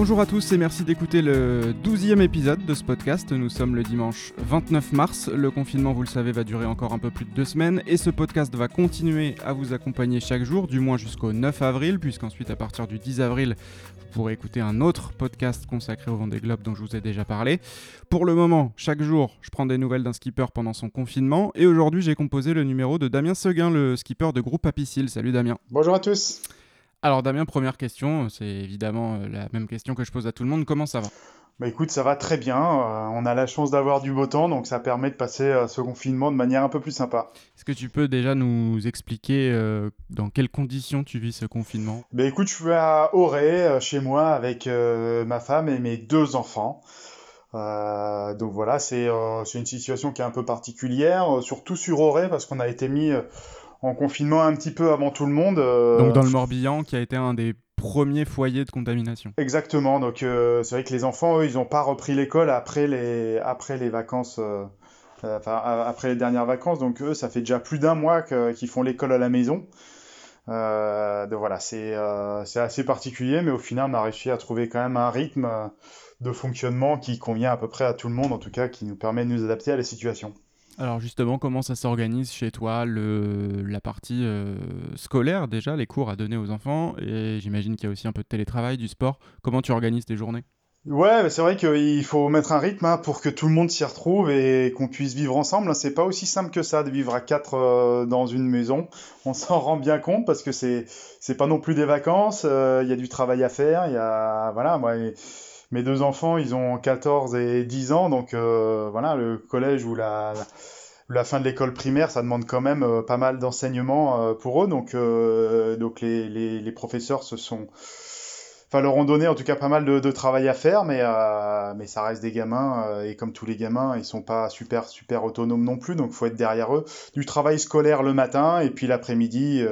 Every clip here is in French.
Bonjour à tous et merci d'écouter le 12e épisode de ce podcast. Nous sommes le dimanche 29 mars. Le confinement, vous le savez, va durer encore un peu plus de deux semaines et ce podcast va continuer à vous accompagner chaque jour, du moins jusqu'au 9 avril, puisqu'ensuite à partir du 10 avril, vous pourrez écouter un autre podcast consacré au Vendée Globe dont je vous ai déjà parlé. Pour le moment, chaque jour, je prends des nouvelles d'un skipper pendant son confinement et aujourd'hui, j'ai composé le numéro de Damien Seguin, le skipper de groupe Apicil. Salut Damien. Bonjour à tous. Alors Damien, première question, c'est évidemment euh, la même question que je pose à tout le monde, comment ça va? Bah écoute, ça va très bien. Euh, on a la chance d'avoir du beau temps, donc ça permet de passer euh, ce confinement de manière un peu plus sympa. Est-ce que tu peux déjà nous expliquer dans quelles conditions tu vis ce confinement? Bah écoute, je suis à Auray, chez moi, avec ma femme et mes deux enfants. donc voilà, c'est une situation qui est un peu particulière, surtout sur Auray, parce qu'on a été mis en confinement un petit peu avant tout le monde. Euh, donc dans le Morbihan, qui a été un des premiers foyers de contamination. Exactement. Donc euh, c'est vrai que les enfants, eux, ils n'ont pas repris l'école après les après les vacances. Euh, enfin, après les dernières vacances, donc eux, ça fait déjà plus d'un mois qu'ils font l'école à la maison. donc voilà, c'est assez particulier, mais au final, on a réussi à trouver quand même un rythme de fonctionnement qui convient à peu près à tout le monde, en tout cas, qui nous permet de nous adapter à la situation. Alors justement, comment ça s'organise chez toi, la partie euh, scolaire déjà, les cours à donner aux enfants, et j'imagine qu'il y a aussi un peu de télétravail, du sport. Comment tu organises tes journées? Ouais, c'est vrai qu'il faut mettre un rythme hein, pour que tout le monde s'y retrouve et qu'on puisse vivre ensemble. C'est pas aussi simple que ça de vivre à quatre euh, dans une maison. On s'en rend bien compte parce que c'est c'est pas non plus des vacances. Euh, il y a du travail à faire. Il y a voilà moi. Mes deux enfants, ils ont 14 et 10 ans, donc voilà, le collège ou la, la fin de l'école primaire, ça demande quand même euh, pas mal d'enseignements euh, pour eux. Donc, euh, donc les, les, les, professeurs se sont, enfin, leur ont donné en tout cas pas mal de, de travail à faire, mais, mais ça reste des gamins et comme tous les gamins, ils sont pas super super autonomes non plus. Donc, faut être derrière eux. Du travail scolaire le matin et puis l'après-midi.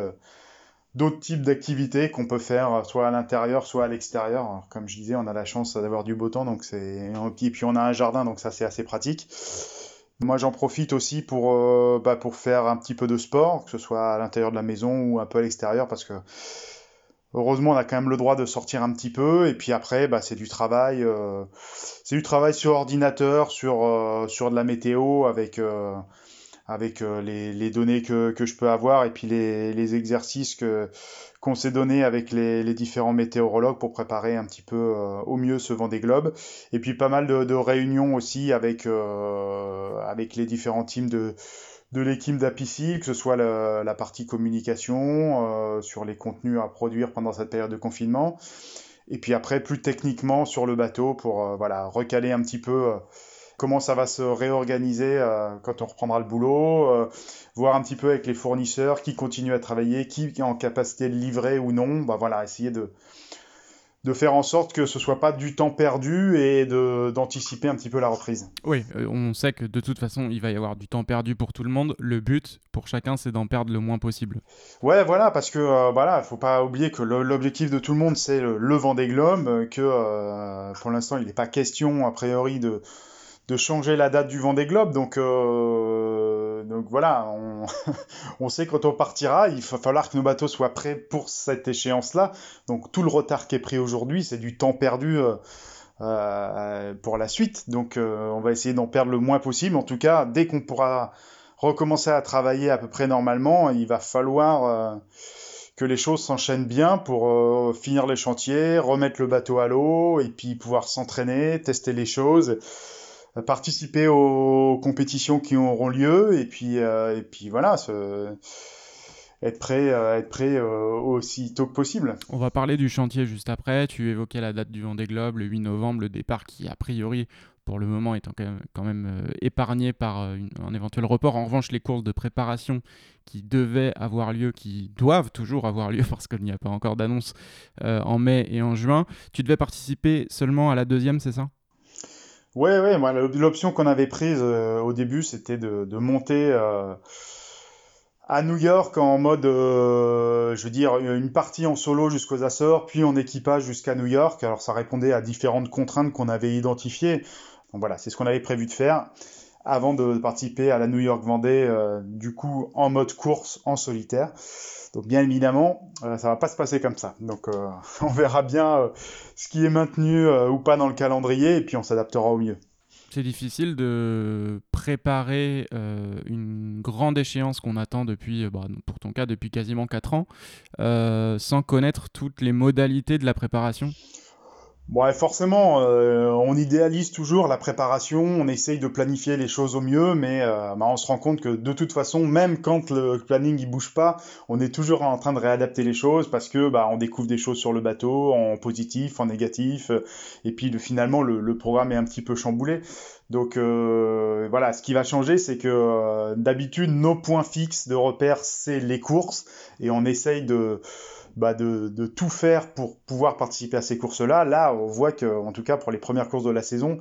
D'autres types d'activités qu'on peut faire soit à l'intérieur soit à l'extérieur. Comme je disais, on a la chance d'avoir du beau temps, donc c'est et puis on a un jardin, donc ça c'est assez pratique. Moi, j'en profite aussi pour, euh, bah, pour faire un petit peu de sport, que ce soit à l'intérieur de la maison ou un peu à l'extérieur, parce que heureusement, on a quand même le droit de sortir un petit peu. Et puis après, bah, c'est du travail, euh, c'est du travail sur ordinateur, sur, euh, sur de la météo, avec, avec les, les, données que, que je peux avoir, et puis les, les exercices que qu'on s'est donné avec les, différents météorologues pour préparer un petit peu euh, au mieux ce vent des globes. Et puis pas mal de, réunions aussi avec, euh, avec les différents teams de, de l'équipe d'Apicil, que ce soit la, partie communication, euh, sur les contenus à produire pendant cette période de confinement. Et puis après, plus techniquement sur le bateau pour voilà, recaler un petit peu comment ça va se réorganiser euh, quand on reprendra le boulot, euh, voir un petit peu avec les fournisseurs qui continuent à travailler, qui est en capacité de livrer ou non. Bah voilà, essayer de, de faire en sorte que ce soit pas du temps perdu et d'anticiper un petit peu la reprise. Oui, euh, on sait que de toute façon, il va y avoir du temps perdu pour tout le monde. Le but pour chacun, c'est d'en perdre le moins possible. Ouais, voilà, parce que euh, voilà, faut pas oublier que l'objectif de tout le monde, c'est le, le vent des globes, que pour l'instant, il n'est pas question a priori de de changer la date du Vendée Globe. Donc, euh, donc voilà, on, on, sait quand on partira, il va falloir que nos bateaux soient prêts pour cette échéance-là. Donc tout le retard qui est pris aujourd'hui, c'est du temps perdu euh, euh, pour la suite. Donc on va essayer d'en perdre le moins possible. En tout cas, dès qu'on pourra recommencer à travailler à peu près normalement, il va falloir que les choses s'enchaînent bien pour finir les chantiers, remettre le bateau à l'eau et puis pouvoir s'entraîner, tester les choses participer aux compétitions qui auront lieu et puis euh, et puis voilà être prêt euh, être prêt euh, aussi tôt que possible. On va parler du chantier juste après. Tu évoquais la date du Vendée Globe, le 8 novembre, le départ qui a priori pour le moment étant quand même, épargné par un éventuel report. En revanche, les courses de préparation qui devaient avoir lieu, qui doivent toujours avoir lieu parce qu'il n'y a pas encore d'annonce en mai et en juin, tu devais participer seulement à la deuxième, c'est ça? Ouais, ouais, l'option qu'on avait prise euh, au début, c'était de, de monter euh, à New York en mode, euh, je veux dire, une partie en solo jusqu'aux Açores, puis en équipage jusqu'à New York. Alors, ça répondait à différentes contraintes qu'on avait identifiées. Donc voilà, c'est ce qu'on avait prévu de faire. avant de participer à la New York Vendée, du coup en mode course en solitaire. Donc bien évidemment, ça va pas se passer comme ça. Donc on verra bien ce qui est maintenu ou pas dans le calendrier et puis on s'adaptera au mieux. C'est difficile de préparer euh, une grande échéance qu'on attend depuis, euh, bah, pour ton cas, depuis quasiment 4 ans, euh, sans connaître toutes les modalités de la préparation? Ouais, forcément, euh, on idéalise toujours la préparation, on essaye de planifier les choses au mieux, mais euh, bah, on se rend compte que de toute façon, même quand le planning il bouge pas, on est toujours en train de réadapter les choses parce que bah, on découvre des choses sur le bateau, en positif, en négatif, et puis finalement le, programme est un petit peu chamboulé. Donc euh, voilà, ce qui va changer, c'est que d'habitude nos points fixes de repère c'est les courses et on essaye de bah, de, tout faire pour pouvoir participer à ces courses-là. Là, on voit que, en tout cas pour les premières courses de la saison,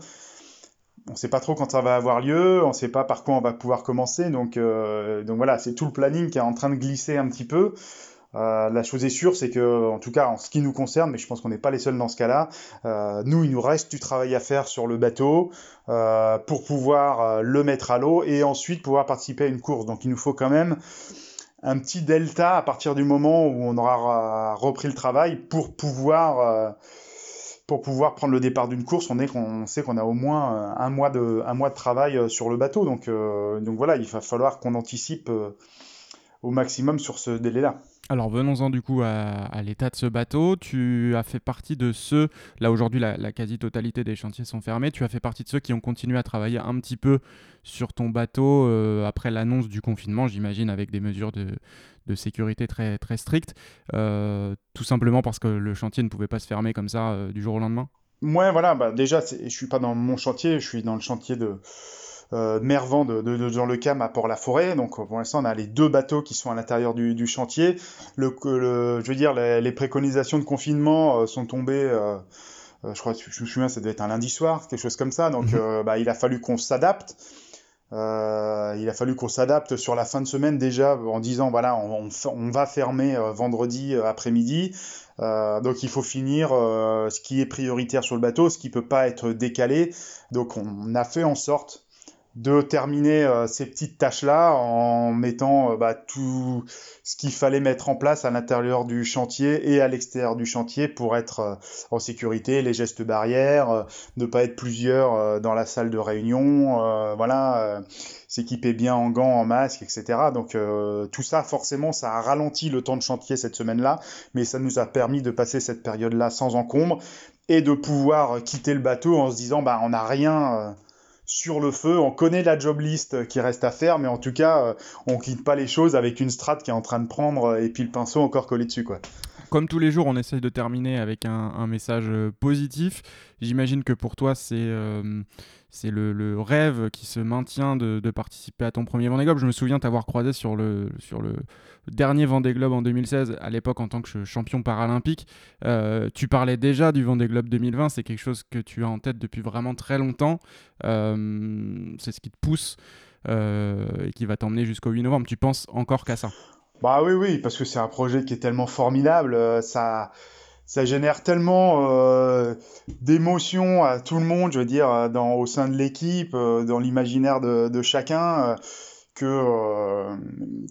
on ne sait pas trop quand ça va avoir lieu, on ne sait pas par quoi on va pouvoir commencer. Donc, euh, donc voilà, c'est tout le planning qui est en train de glisser un petit peu. Euh, la chose est sûre, c'est que, en tout cas, en ce qui nous concerne, mais je pense qu'on n'est pas les seuls dans ce cas-là, euh, nous, il nous reste du travail à faire sur le bateau pour pouvoir le mettre à l'eau et ensuite pouvoir participer à une course. Donc, il nous faut quand même un petit delta à partir du moment où on aura repris le travail pour pouvoir euh, pour pouvoir prendre le départ d'une course, on, sait qu'on a au moins euh, un mois de, un mois de travail euh, sur le bateau. Donc, donc voilà, il va falloir qu'on anticipe au maximum sur ce délai-là. Alors venons-en du coup à, l'état de ce bateau. Tu as fait partie de ceux, là aujourd'hui la, quasi-totalité des chantiers sont fermés, tu as fait partie de ceux qui ont continué à travailler un petit peu sur ton bateau euh, après l'annonce du confinement, j'imagine avec des mesures de, sécurité très, strictes, euh, tout simplement parce que le chantier ne pouvait pas se fermer comme ça euh, du jour au lendemain? Ouais, voilà, bah déjà je suis pas dans mon chantier, je suis dans le chantier de euh, Mervent de, de, Jean Le Cam à Port-la-Forêt. Donc pour l'instant, on a les deux bateaux qui sont à l'intérieur du, chantier. Le, je veux dire, les, préconisations de confinement euh, sont tombées. Euh, je crois, je me souviens, ça devait être un lundi soir, quelque chose comme ça. Donc, mhm. bah, il a fallu qu'on s'adapte. il a fallu qu'on s'adapte sur la fin de semaine déjà en disant voilà on, on va fermer vendredi après-midi donc il faut finir ce qui est prioritaire sur le bateau ce qui peut pas être décalé donc on a fait en sorte de terminer euh, ces petites tâches-là en mettant euh, bah, tout ce qu'il fallait mettre en place à l'intérieur du chantier et à l'extérieur du chantier pour être euh, en sécurité, les gestes barrières, ne pas être plusieurs dans la salle de réunion, voilà, s'équiper bien en gants, en masque, etc. Donc tout ça, forcément, ça a ralenti le temps de chantier cette semaine-là, mais ça nous a permis de passer cette période-là sans encombre et de pouvoir quitter le bateau en se disant, bah, on n'a rien sur le feu. On connaît la job list qui reste à faire, mais en tout cas, euh, on quitte pas les choses avec une strat qui est en train de prendre euh, et puis le pinceau encore collé dessus, quoi. Comme tous les jours, on essaye de terminer avec un, message euh, positif. J'imagine que pour toi, c'est c'est le, rêve qui se maintient de, participer à ton premier Vendée Globe. Je me souviens t'avoir croisé sur le, dernier Vendée Globe en 2016, à l'époque en tant que champion paralympique. Euh, tu parlais déjà du Vendée Globe 2020, c'est quelque chose que tu as en tête depuis vraiment très longtemps. Euh, c'est ce qui te pousse euh, et qui va t'emmener jusqu'au 8 novembre. Tu penses encore qu'à ça? Bah oui, oui, parce que c'est un projet qui est tellement formidable. Ça ça génère tellement euh, d'émotions à tout le monde, je veux dire, dans, au sein de l'équipe, euh, dans l'imaginaire de, de, chacun, euh, que, euh,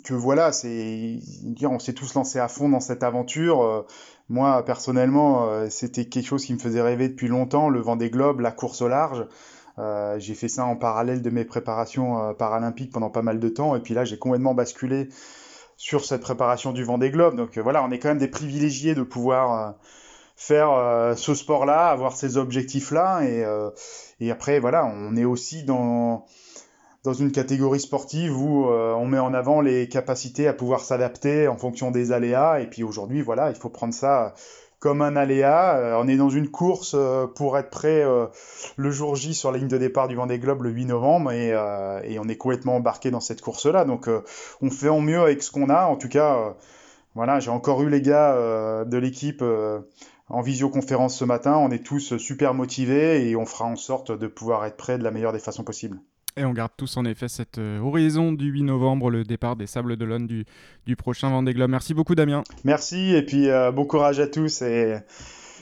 que voilà, c'est on s'est tous lancés à fond dans cette aventure. moi, personnellement, c'était quelque chose qui me faisait rêver depuis longtemps, le vent des globes, la course au large. j'ai fait ça en parallèle de mes préparations paralympiques pendant pas mal de temps, et puis là, j'ai complètement basculé sur cette préparation du Vendée Globe. Donc euh, voilà, on est quand même des privilégiés de pouvoir euh, faire euh, ce sport-là, avoir ces objectifs-là. Et, et, après, voilà, on est aussi dans, dans une catégorie sportive où on met en avant les capacités à pouvoir s'adapter en fonction des aléas. Et puis aujourd'hui, voilà, il faut prendre ça comme un aléa. Euh, on est dans une course euh, pour être prêt euh, le jour J sur la ligne de départ du Vendée Globe le 8 novembre et, et on est complètement embarqué dans cette course-là. Donc on fait en mieux avec ce qu'on a. En tout cas, voilà, j'ai encore eu les gars de l'équipe en visioconférence ce matin. On est tous super motivés et on fera en sorte de pouvoir être prêt de la meilleure des façons possibles. Et on garde tous en effet cette euh, horizon du 8 novembre, le départ des Sables d'Olonne du, du prochain Vendée Globe. Merci beaucoup Damien. Merci et puis euh, bon courage à tous et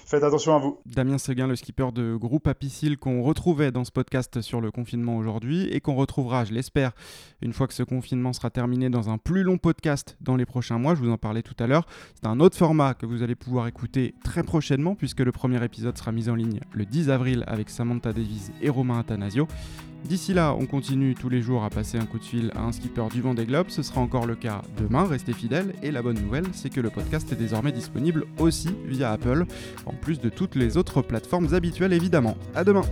Faites attention à vous. Damien Seguin, le skipper de groupe Apicil qu'on retrouvait dans ce podcast sur le confinement aujourd'hui et qu'on retrouvera, je l'espère, une fois que ce confinement sera terminé dans un plus long podcast dans les prochains mois. Je vous en parlais tout à l'heure. C'est un autre format que vous allez pouvoir écouter très prochainement puisque le premier épisode sera mis en ligne le 10 avril avec Samantha Davies et Romain Athanasio. D'ici là, on continue tous les jours à passer un coup de fil à un skipper du Vendée Globe. Ce sera encore le cas demain, restez fidèles. Et la bonne nouvelle, c'est que le podcast est désormais disponible aussi via Apple, en plus de toutes les autres plateformes habituelles évidemment. À demain